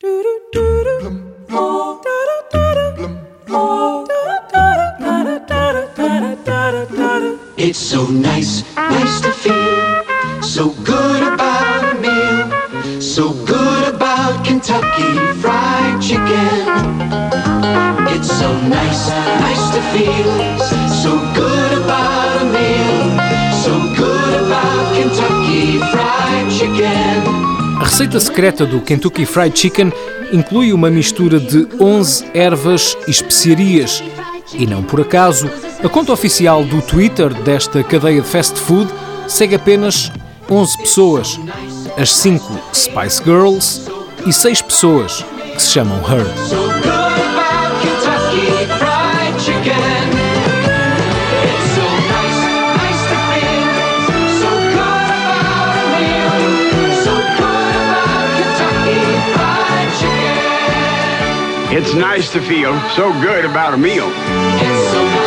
It's so nice, nice to feel so good about a meal, so good about Kentucky Fried Chicken. It's so nice, nice to feel so good receita secreta do Kentucky Fried Chicken inclui uma mistura de 11 ervas e especiarias. E não por acaso, a conta oficial do Twitter desta cadeia de fast food segue apenas 11 pessoas. As 5 Spice Girls e 6 pessoas que se chamam Her. It's nice to feel so good about a meal.